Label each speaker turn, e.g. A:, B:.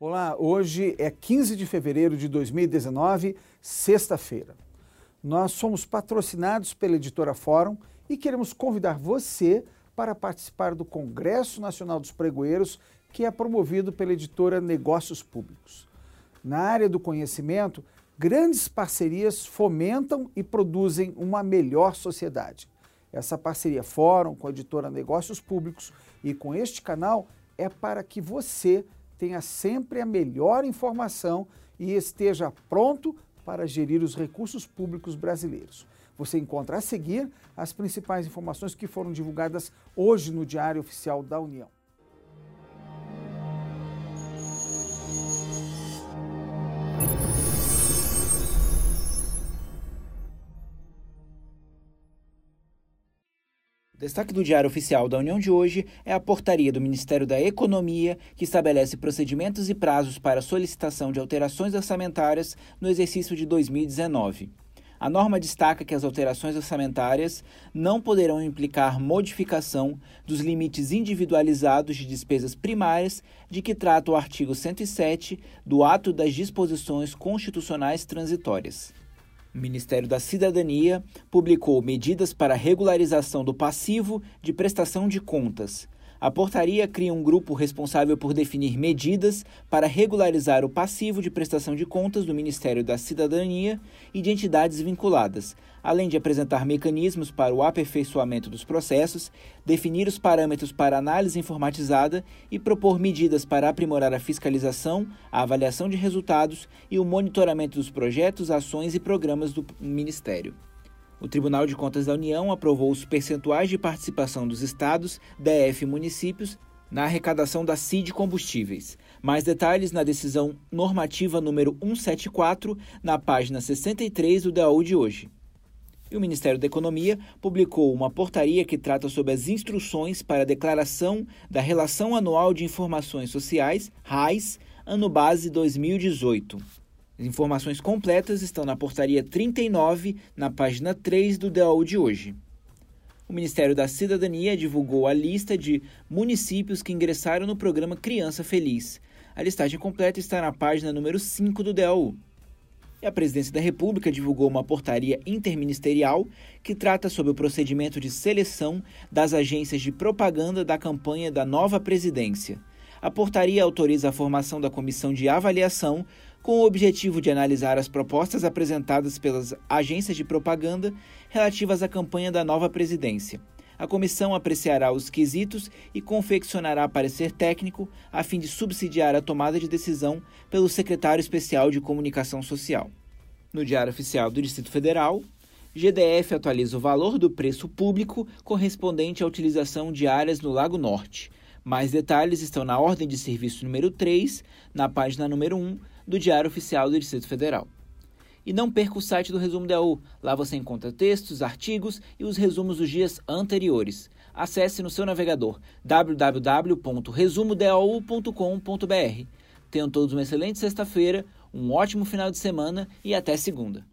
A: Olá, hoje é 15 de fevereiro de 2019, sexta-feira. Nós somos patrocinados pela editora Fórum e queremos convidar você para participar do Congresso Nacional dos Pregoeiros, que é promovido pela editora Negócios Públicos. Na área do conhecimento, grandes parcerias fomentam e produzem uma melhor sociedade. Essa parceria Fórum com a editora Negócios Públicos e com este canal é para que você tenha sempre a melhor informação e esteja pronto para gerir os recursos públicos brasileiros. Você encontra a seguir as principais informações que foram divulgadas hoje no Diário Oficial da União.
B: Destaque do Diário Oficial da União de hoje é a portaria do Ministério da Economia, que estabelece procedimentos e prazos para solicitação de alterações orçamentárias no exercício de 2019. A norma destaca que as alterações orçamentárias não poderão implicar modificação dos limites individualizados de despesas primárias de que trata o artigo 107 do Ato das Disposições Constitucionais Transitórias. O Ministério da Cidadania publicou medidas para regularização do passivo de prestação de contas. A portaria cria um grupo responsável por definir medidas para regularizar o passivo de prestação de contas do Ministério da Cidadania e de entidades vinculadas, além de apresentar mecanismos para o aperfeiçoamento dos processos, definir os parâmetros para análise informatizada e propor medidas para aprimorar a fiscalização, a avaliação de resultados e o monitoramento dos projetos, ações e programas do Ministério. O Tribunal de Contas da União aprovou os percentuais de participação dos estados, DF e municípios na arrecadação da CID Combustíveis. Mais detalhes na decisão normativa número 174, na página 63 do DAU de hoje. E o Ministério da Economia publicou uma portaria que trata sobre as instruções para a declaração da Relação Anual de Informações Sociais, RAIS, ano base 2018. As informações completas estão na portaria 39, na página 3 do DAU de hoje. O Ministério da Cidadania divulgou a lista de municípios que ingressaram no programa Criança Feliz. A listagem completa está na página número 5 do DAU. E a Presidência da República divulgou uma portaria interministerial que trata sobre o procedimento de seleção das agências de propaganda da campanha da nova presidência. A portaria autoriza a formação da comissão de avaliação com o objetivo de analisar as propostas apresentadas pelas agências de propaganda relativas à campanha da nova presidência. A comissão apreciará os quesitos e confeccionará parecer técnico a fim de subsidiar a tomada de decisão pelo secretário especial de Comunicação Social. No Diário Oficial do Distrito Federal, GDF atualiza o valor do preço público correspondente à utilização de áreas no Lago Norte. Mais detalhes estão na ordem de serviço número 3, na página número 1 do Diário Oficial do Distrito Federal. E não perca o site do Resumo DAU. Lá você encontra textos, artigos e os resumos dos dias anteriores. Acesse no seu navegador www.resumodau.com.br. Tenham todos uma excelente sexta-feira, um ótimo final de semana e até segunda.